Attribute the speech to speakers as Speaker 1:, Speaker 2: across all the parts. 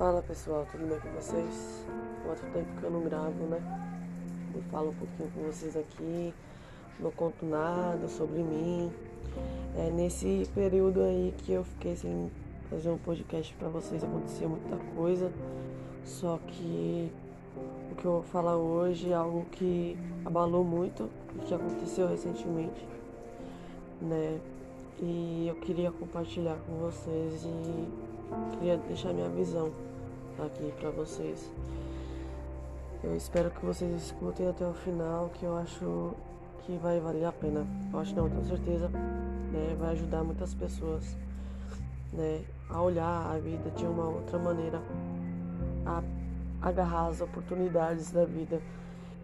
Speaker 1: Fala pessoal, tudo bem com vocês? Quanto tempo que eu não gravo, né? Eu falo um pouquinho com vocês aqui, não conto nada sobre mim. É nesse período aí que eu fiquei sem fazer um podcast para vocês, aconteceu muita coisa. Só que o que eu vou falar hoje é algo que abalou muito, o que aconteceu recentemente, né? E eu queria compartilhar com vocês e queria deixar minha visão aqui para vocês. Eu espero que vocês escutem até o final, que eu acho que vai valer a pena. Eu acho não, tenho certeza, né? Vai ajudar muitas pessoas, né? A olhar a vida de uma outra maneira, a agarrar as oportunidades da vida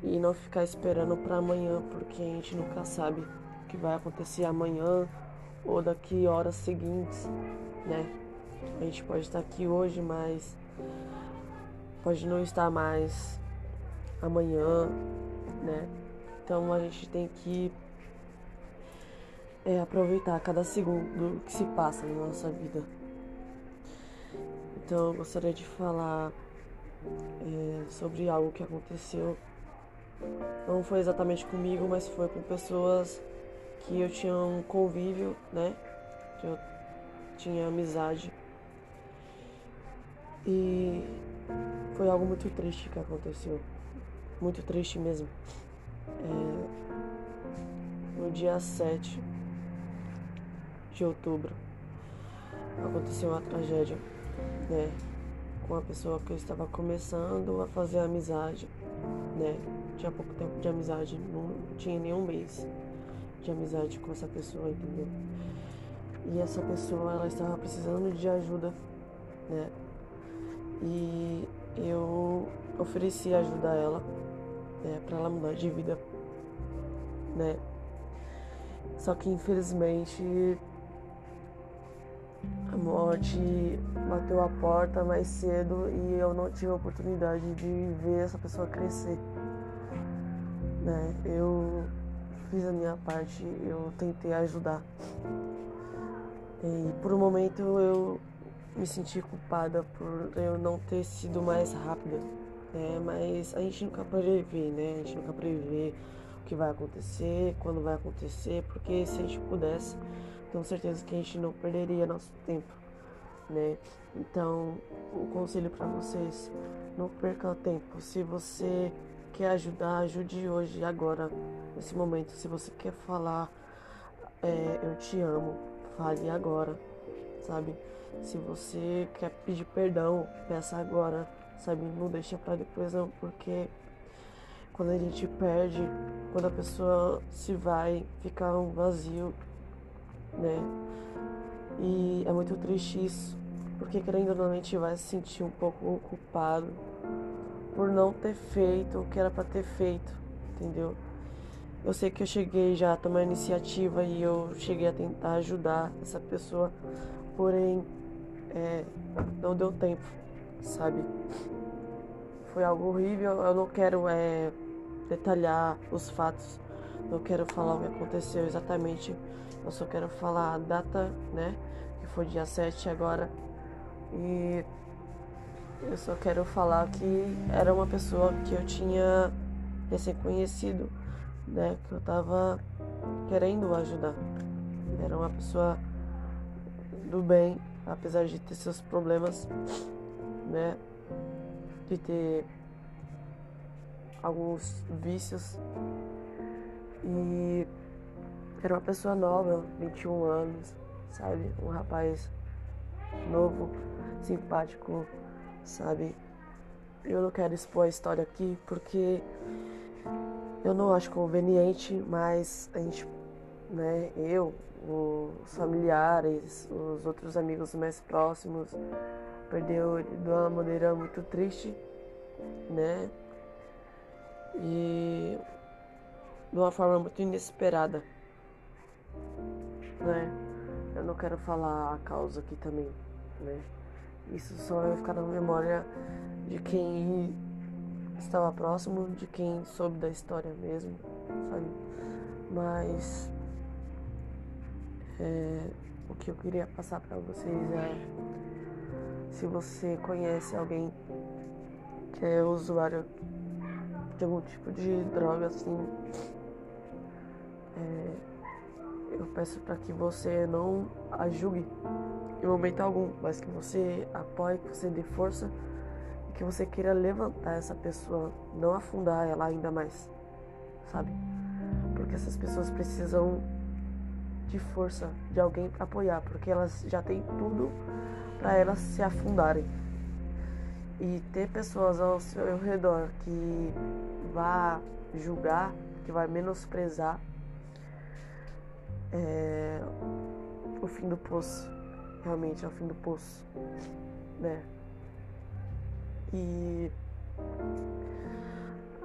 Speaker 1: e não ficar esperando para amanhã, porque a gente nunca sabe o que vai acontecer amanhã ou daqui horas seguintes, né? A gente pode estar aqui hoje, mas pode não estar mais amanhã, né? Então a gente tem que é, aproveitar cada segundo que se passa na nossa vida. Então eu gostaria de falar é, sobre algo que aconteceu. Não foi exatamente comigo, mas foi com pessoas que eu tinha um convívio, né? Que eu tinha amizade. E foi algo muito triste que aconteceu. Muito triste mesmo. É, no dia 7 de outubro aconteceu uma tragédia, né? Com uma pessoa que eu estava começando a fazer amizade, né? Tinha pouco tempo de amizade, não tinha nenhum mês de amizade com essa pessoa, entendeu? E essa pessoa, ela estava precisando de ajuda, né? E eu ofereci ajudar ela, né, para ela mudar de vida, né? Só que infelizmente a morte bateu a porta mais cedo e eu não tive a oportunidade de ver essa pessoa crescer. Né? Eu fiz a minha parte, eu tentei ajudar. E por um momento eu me senti culpada por eu não ter sido mais rápida. Né? Mas a gente nunca prevê, né? A gente nunca prevê o que vai acontecer, quando vai acontecer, porque se a gente pudesse, tenho certeza que a gente não perderia nosso tempo, né? Então, o conselho para vocês, não perca tempo. Se você quer ajudar, ajude hoje, agora, nesse momento. Se você quer falar, é, eu te amo, fale agora, sabe? Se você quer pedir perdão, peça agora, sabe? Não deixa para depois não, porque quando a gente perde, quando a pessoa se vai, fica um vazio, né? E é muito triste isso, porque querendo ou não a gente vai se sentir um pouco culpado por não ter feito o que era para ter feito, entendeu? Eu sei que eu cheguei já a tomar iniciativa e eu cheguei a tentar ajudar essa pessoa, porém é, não deu tempo, sabe? Foi algo horrível. Eu não quero é, detalhar os fatos, não quero falar o que aconteceu exatamente. Eu só quero falar a data, né? Que foi dia 7 agora. E eu só quero falar que era uma pessoa que eu tinha recém conhecido, né? Que eu tava querendo ajudar. Era uma pessoa do bem, apesar de ter seus problemas, né? De ter alguns vícios. E era uma pessoa nova, 21 anos, sabe? Um rapaz novo, simpático, sabe? Eu não quero expor a história aqui porque eu não acho conveniente, mas a gente, né, eu, os familiares, os outros amigos mais próximos, perdeu de uma maneira muito triste, né? E de uma forma muito inesperada, né? Eu não quero falar a causa aqui também, né? Isso só vai ficar na memória de quem estava próximo, de quem soube da história mesmo, sabe? Mas é, o que eu queria passar para vocês é se você conhece alguém que é usuário de algum tipo de droga, assim, é, eu peço para que você não a julgue em momento algum, mas que você apoie, que você dê força e que você queira levantar essa pessoa, não afundar ela ainda mais, sabe? Porque essas pessoas precisam de força, de alguém para apoiar, porque elas já têm tudo para elas se afundarem. E ter pessoas ao seu redor que vá julgar, que vai menosprezar é o fim do poço. Realmente é o fim do poço, né? E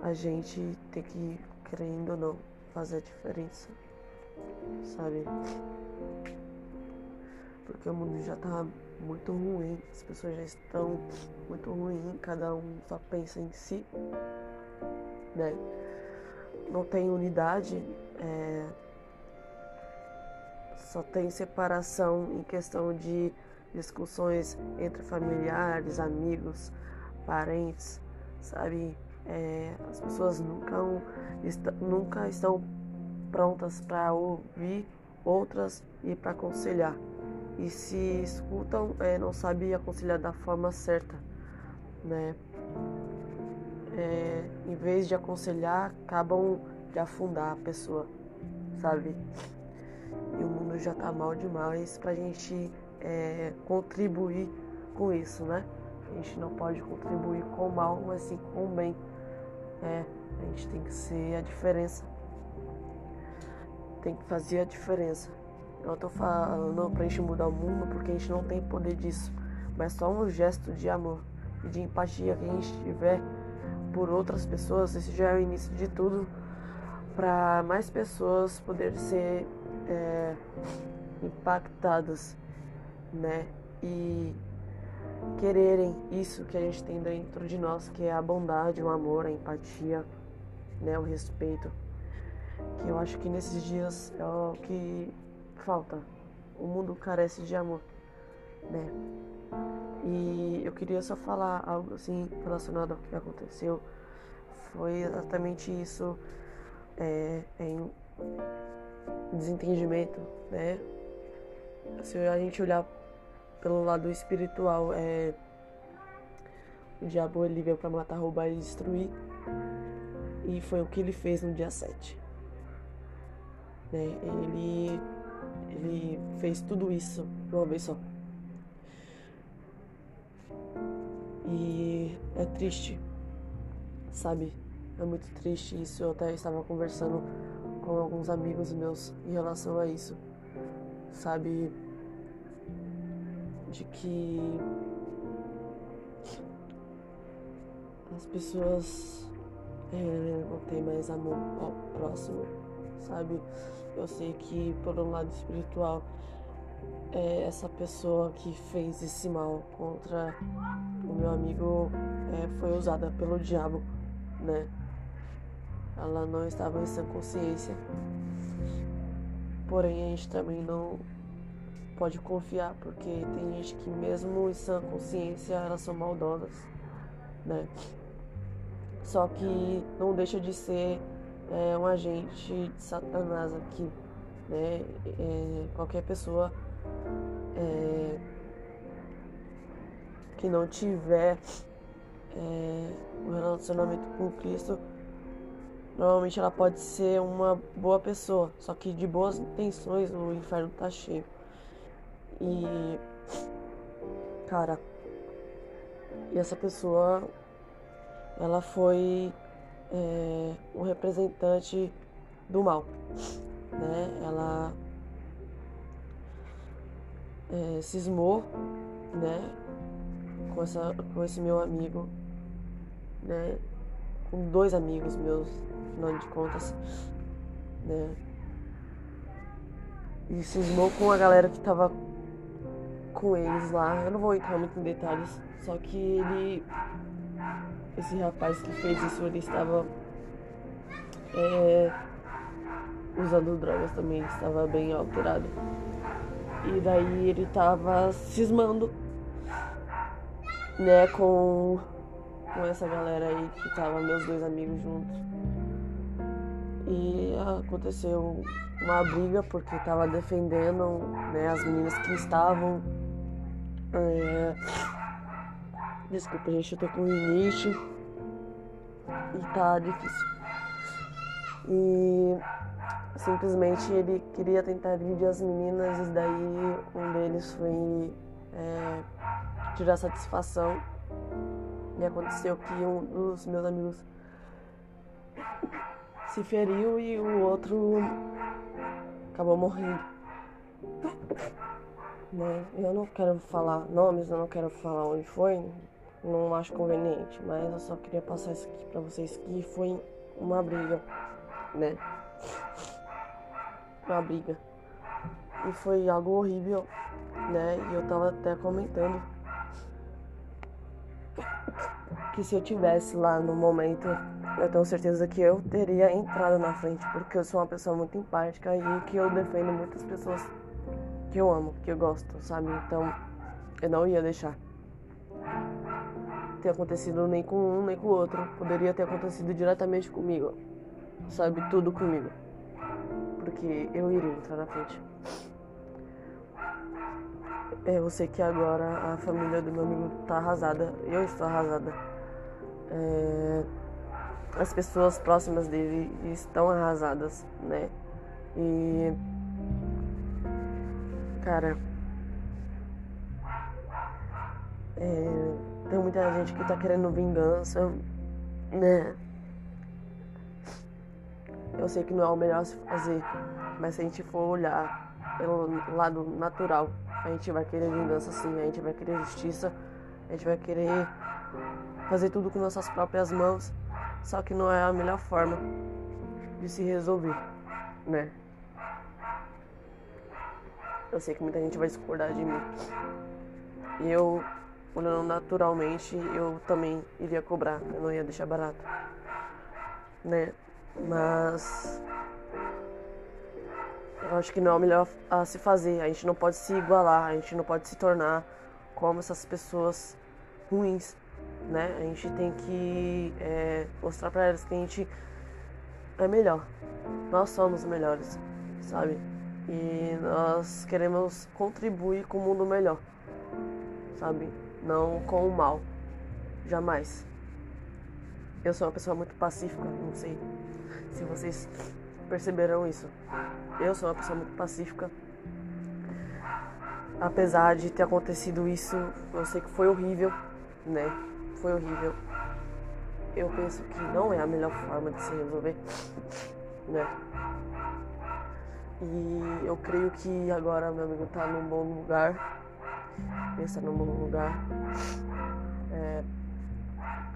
Speaker 1: a gente tem que, querendo ou não, fazer a diferença, sabe? Porque o mundo já tá muito ruim, as pessoas já estão muito ruins, cada um só pensa em si, né? Não tem unidade, é... só tem separação em questão de discussões entre familiares, amigos, parentes, sabe? É... as pessoas nunca, nunca estão prontas para ouvir outras e para aconselhar e se escutam, é, não sabem aconselhar da forma certa, né? É, em vez de aconselhar, acabam de afundar a pessoa, sabe? E o mundo já tá mal demais pra gente é, contribuir com isso, né? A gente não pode contribuir com o mal, mas sim com o bem. É, a gente tem que ser a diferença. Tem que fazer a diferença. Eu tô falando pra gente mudar o mundo porque a gente não tem poder disso. Mas só um gesto de amor e de empatia que a gente tiver por outras pessoas, esse já é o início de tudo para mais pessoas poderem ser é, impactadas, né? E quererem isso que a gente tem dentro de nós, que é a bondade, o amor, a empatia, né? O respeito. Que eu acho que nesses dias é o que falta. O mundo carece de amor, né? E eu queria só falar algo assim relacionado ao que aconteceu. Foi exatamente isso é, em desentendimento, né? Se a gente olhar pelo lado espiritual, é, o diabo ele veio para matar, roubar e destruir. E foi o que ele fez no dia 7. Né? Ele ele fez tudo isso de uma vez só. E é triste, sabe? É muito triste isso. Eu até estava conversando com alguns amigos meus em relação a isso, sabe? De que as pessoas é, não têm mais amor ao próximo, sabe? Eu sei que, por um lado espiritual, é, essa pessoa que fez esse mal contra o meu amigo é, foi usada pelo diabo, né? Ela não estava em sã consciência. Porém, a gente também não pode confiar, porque tem gente que mesmo em sã consciência elas são maldosas, né? Só que não deixa de ser é um agente de Satanás aqui, né? É, qualquer pessoa é, que não tiver é, um relacionamento com Cristo, normalmente ela pode ser uma boa pessoa, só que de boas intenções o inferno tá cheio. E cara, e essa pessoa ela foi é, um representante do mal, né? Ela é, cismou, né? Com, essa, com esse meu amigo, né? Com dois amigos meus, afinal de contas, né? E cismou com a galera que tava com eles lá. Eu não vou entrar muito em detalhes, só que ele esse rapaz que fez isso, ele estava é, usando drogas também, estava bem alterado. E daí ele estava cismando né, com, com essa galera aí que tava meus dois amigos juntos. E aconteceu uma briga porque tava defendendo né, as meninas que estavam. É... Desculpa, gente, eu tô com rinite e tá difícil. E simplesmente ele queria tentar agredir as meninas e daí um deles foi é, tirar satisfação. E aconteceu que um dos meus amigos se feriu e o outro acabou morrendo. Né? Eu não quero falar nomes, eu não quero falar onde foi, não acho conveniente, mas eu só queria passar isso aqui pra vocês que foi uma briga, né? Uma briga. E foi algo horrível, né? E eu tava até comentando que se eu tivesse lá no momento, eu tenho certeza que eu teria entrado na frente, porque eu sou uma pessoa muito empática e que eu defendo muitas pessoas que eu amo, que eu gosto, sabe? Então, eu não ia deixar ter acontecido nem com um nem com o outro. Poderia ter acontecido diretamente comigo, sabe? Tudo comigo. Porque eu iria entrar na frente. É, eu sei que agora a família do meu amigo tá arrasada. Eu estou arrasada. É, as pessoas próximas dele estão arrasadas, né? E. Cara. É, tem muita gente que tá querendo vingança, né? Eu sei que não é o melhor se fazer, mas se a gente for olhar pelo lado natural, a gente vai querer vingança sim, a gente vai querer justiça, a gente vai querer fazer tudo com nossas próprias mãos, só que não é a melhor forma de se resolver, né? Eu sei que muita gente vai discordar de mim. E eu, olhando naturalmente, eu também iria cobrar, eu não ia deixar barato, né? Mas eu acho que não é o melhor a se fazer. A gente não pode se igualar, a gente não pode se tornar como essas pessoas ruins, né? A gente tem que é, mostrar para elas que a gente é melhor. Nós somos melhores, sabe? E nós queremos contribuir com o mundo melhor, sabe? Não com o mal, jamais. Eu sou uma pessoa muito pacífica, não sei se vocês perceberam isso. Eu sou uma pessoa muito pacífica. Apesar de ter acontecido isso, eu sei que foi horrível, né? Foi horrível. Eu penso que não é a melhor forma de se resolver, né? E eu creio que agora meu amigo tá num bom lugar. Está bom lugar. É,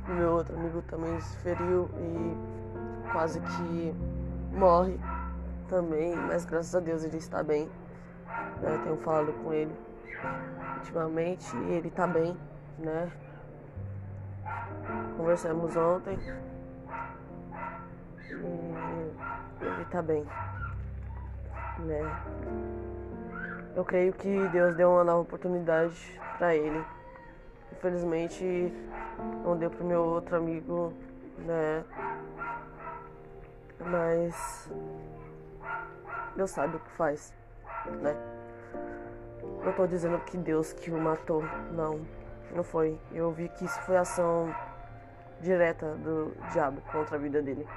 Speaker 1: meu outro amigo também se feriu e quase que morre também, mas graças a Deus ele está bem. Né? Tenho falado com ele ultimamente e ele está bem, né? Conversamos ontem e ele está bem, né? Eu creio que Deus deu uma nova oportunidade para ele. Infelizmente não deu pro meu outro amigo, né? Mas Deus sabe o que faz, né? Não tô dizendo que Deus que o matou, não, não foi. Eu vi que isso foi ação direta do diabo contra a vida dele.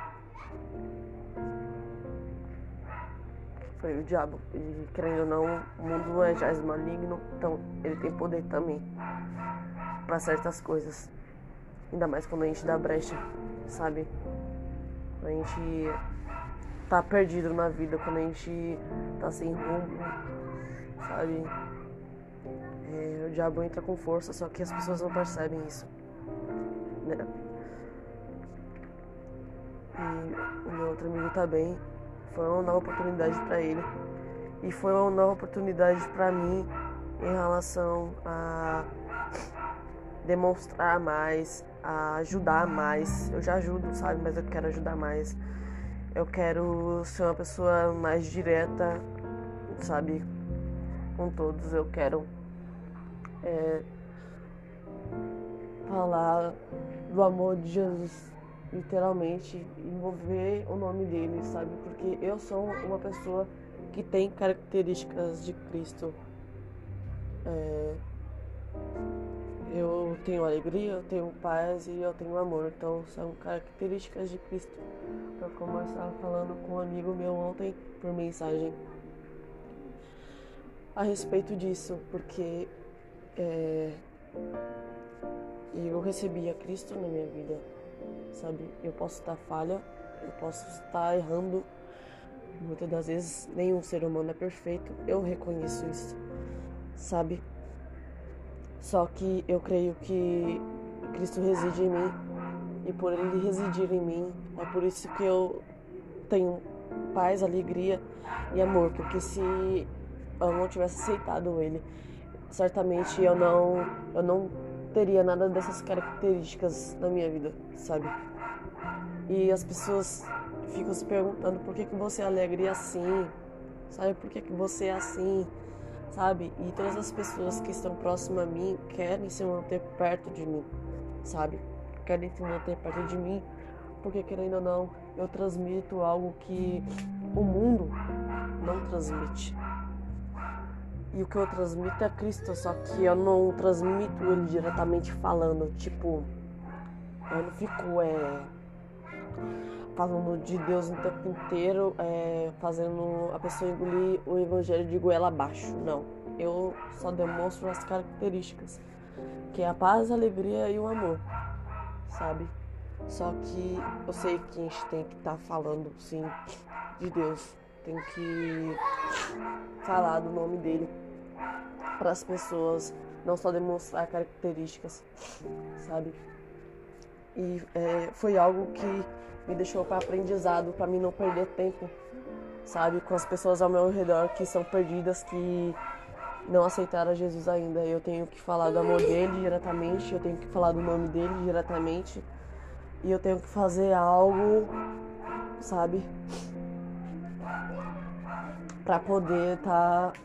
Speaker 1: Foi o diabo. E querendo ou não, o mundo é já maligno, então ele tem poder também para certas coisas. Ainda mais quando a gente dá brecha, sabe? A gente tá perdido na vida, quando a gente tá sem rumo, sabe? É, o diabo entra com força, só que as pessoas não percebem isso. Né? E o meu outro amigo tá bem. Foi uma nova oportunidade para ele. E foi uma nova oportunidade para mim em relação a demonstrar mais, a ajudar mais. Eu já ajudo, sabe? Mas eu quero ajudar mais. Eu quero ser uma pessoa mais direta, sabe? Com todos. Eu quero é, falar do amor de Jesus, literalmente, envolver o nome dele, sabe? Porque eu sou uma pessoa que tem características de Cristo. É, eu tenho alegria, eu tenho paz e eu tenho amor. Então são características de Cristo. Eu estava falando com um amigo meu ontem por mensagem a respeito disso, porque é, eu recebi a Cristo na minha vida, sabe? Eu posso estar falha, eu posso estar errando. Muitas das vezes nenhum ser humano é perfeito, eu reconheço isso, sabe? Só que eu creio que Cristo reside em mim e por ele residir em mim, é por isso que eu tenho paz, alegria e amor, porque se eu não tivesse aceitado ele, certamente eu não eu não teria nada dessas características na minha vida, sabe? E as pessoas ficam se perguntando por que que você é alegre assim, sabe? Por que que você é assim? sabe? E todas as pessoas que estão próximas a mim querem se manter perto de mim, sabe? Querem se manter perto de mim, porque querendo ou não, eu transmito algo que o mundo não transmite. E o que eu transmito é Cristo, só que eu não transmito ele diretamente falando, tipo, eu não fico é, falando de Deus o tempo inteiro, é, fazendo a pessoa engolir o evangelho de goela abaixo. Não. Eu só demonstro as características, que é a paz, a alegria e o amor, sabe? Só que eu sei que a gente tem que estar tá falando, sim, de Deus. Tem que falar do nome dele para as pessoas, não só demonstrar características, sabe? E é, foi algo que me deixou para aprendizado, para mim não perder tempo, sabe, com as pessoas ao meu redor que são perdidas, que não aceitaram Jesus ainda. Eu tenho que falar do amor dele diretamente, eu tenho que falar do nome dele diretamente e eu tenho que fazer algo, sabe, para poder estar tá,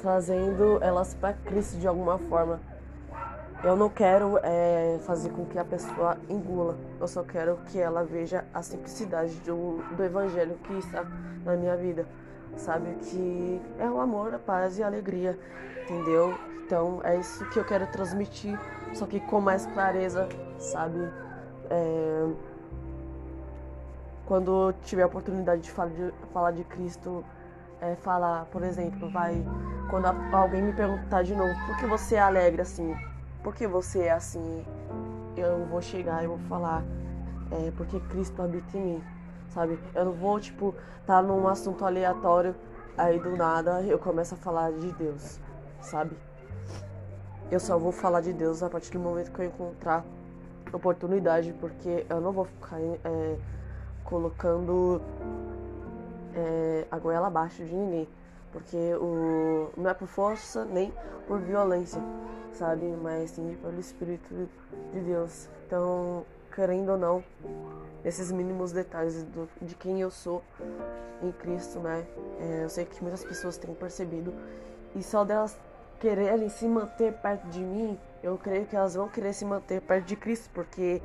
Speaker 1: trazendo elas para Cristo de alguma forma. Eu não quero é, fazer com que a pessoa engula, eu só quero que ela veja a simplicidade do, do evangelho que está na minha vida, sabe? Que é o amor, a paz e a alegria, entendeu? Então é isso que eu quero transmitir, só que com mais clareza, sabe? É, quando tiver a oportunidade de falar de, falar de Cristo, é, falar, por exemplo, vai, quando alguém me perguntar de novo, por que você é alegre assim? porque você é assim, eu vou chegar e vou falar, é, porque Cristo habita em mim, sabe? Eu não vou, tipo, tá num assunto aleatório, aí do nada eu começo a falar de Deus, sabe? Eu só vou falar de Deus a partir do momento que eu encontrar oportunidade, porque eu não vou ficar é, colocando é, a goela abaixo de ninguém, porque o, não é por força nem por violência, sabe? Mas sim pelo Espírito de Deus. Então, querendo ou não, esses mínimos detalhes do, de quem eu sou em Cristo, né? É, eu sei que muitas pessoas têm percebido e só delas quererem se manter perto de mim, eu creio que elas vão querer se manter perto de Cristo, porque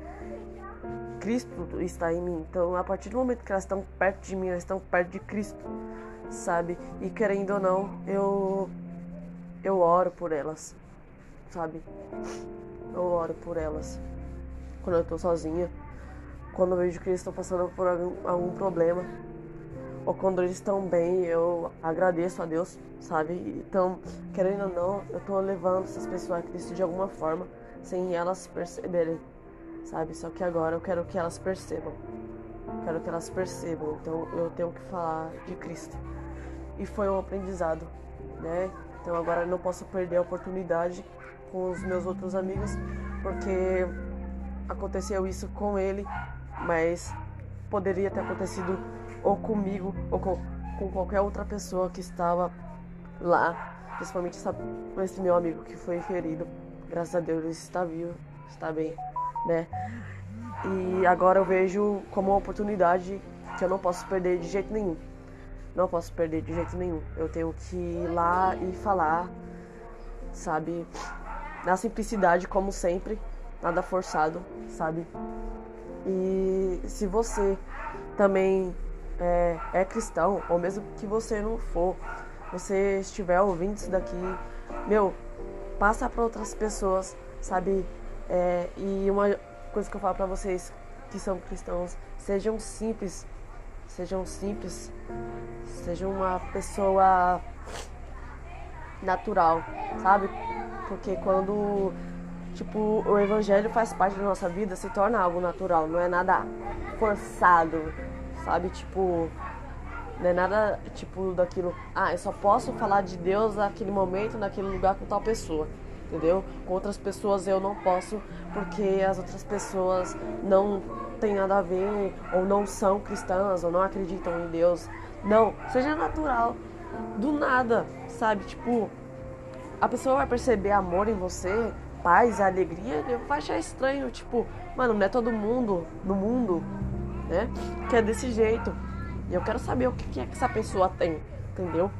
Speaker 1: Cristo está em mim. Então, a partir do momento que elas estão perto de mim, elas estão perto de Cristo, sabe? E querendo ou não, eu eu oro por elas, sabe? Eu oro por elas quando eu tô sozinha, quando eu vejo que eles estão passando por algum, algum problema, ou quando eles estão bem, eu agradeço a Deus, sabe? Então, querendo ou não, eu tô levando essas pessoas a Cristo de alguma forma, sem elas perceberem, sabe? Só que agora eu quero que elas percebam. Quero que elas percebam, então eu tenho que falar de Cristo. E foi um aprendizado, né? Então agora eu não posso perder a oportunidade com os meus outros amigos, porque aconteceu isso com ele, mas poderia ter acontecido ou comigo ou com, com qualquer outra pessoa que estava lá, principalmente essa, esse meu amigo que foi ferido. Graças a Deus ele está vivo, está bem, né? E agora eu vejo como uma oportunidade que eu não posso perder de jeito nenhum. Não posso perder de jeito nenhum. Eu tenho que ir lá e falar, sabe? na simplicidade, como sempre, nada forçado, sabe? E se você também é, é cristão, ou mesmo que você não for, você estiver ouvindo isso daqui, meu, passa para outras pessoas, sabe? É, e uma coisa que eu falo para vocês que são cristãos, sejam simples, sejam simples, sejam uma pessoa natural, sabe? Porque quando tipo o evangelho faz parte da nossa vida, se torna algo natural, não é nada forçado, sabe? Tipo, não é nada tipo daquilo, ah, eu só posso falar de Deus naquele momento, naquele lugar com tal pessoa entendeu? Com outras pessoas eu não posso porque as outras pessoas não têm nada a ver ou não são cristãs ou não acreditam em Deus. Não, seja natural, do nada, sabe? Tipo, a pessoa vai perceber amor em você, paz, alegria, ele vai achar estranho, tipo, mano, não é todo mundo no mundo, né, que é desse jeito. E eu quero saber o que é que essa pessoa tem, entendeu?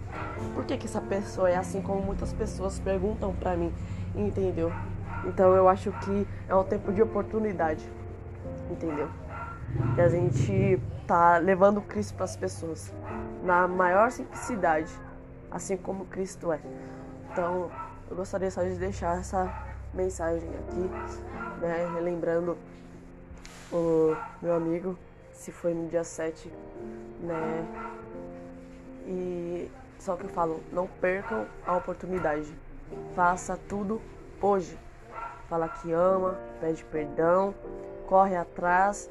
Speaker 1: Por que, que essa pessoa é assim como muitas pessoas perguntam pra mim entendeu? Então eu acho que é um tempo de oportunidade, entendeu? E a gente tá levando Cristo para as pessoas na maior simplicidade, assim como Cristo é. Então eu gostaria só de deixar essa mensagem aqui, né? Relembrando o meu amigo, se foi no dia 7, né? E só que eu falo, não percam a oportunidade. Faça tudo hoje. Fala que ama, pede perdão, corre atrás.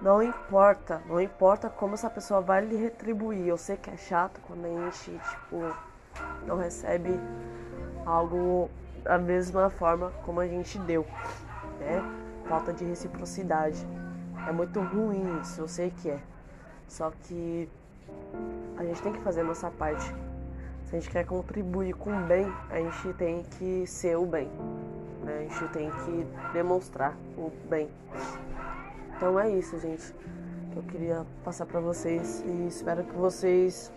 Speaker 1: Não importa, não importa como essa pessoa vai lhe retribuir. Eu sei que é chato quando a gente, tipo, não recebe algo da mesma forma como a gente deu, né? Falta de reciprocidade. É muito ruim isso, eu sei que é. Só que a gente tem que fazer a nossa parte. Se a gente quer contribuir com o bem, a gente tem que ser o bem. Né? A gente tem que demonstrar o bem. Então é isso, gente, que eu queria passar para vocês e espero que vocês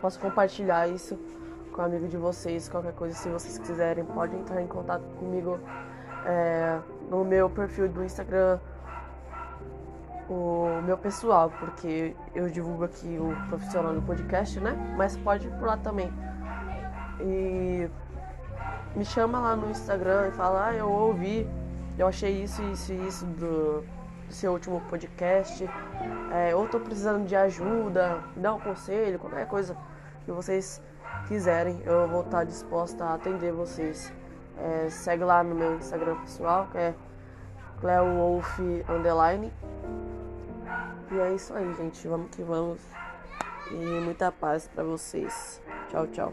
Speaker 1: possam compartilhar isso com um amigo de vocês. Qualquer coisa, se vocês quiserem, pode entrar em contato comigo é, no meu perfil do Instagram o meu pessoal, porque eu divulgo aqui o profissional do podcast, né? Mas pode ir por lá também. E me chama lá no Instagram e fala, ah, eu ouvi, eu achei isso, isso e isso do, seu último podcast. É, ou tô precisando de ajuda, me dá um conselho, qualquer coisa que vocês quiserem, eu vou estar disposta a atender vocês. É, segue lá no meu Instagram pessoal, que é CleoWolf Underline. E é isso aí, gente. Vamos que vamos. E muita paz para vocês. Tchau, tchau.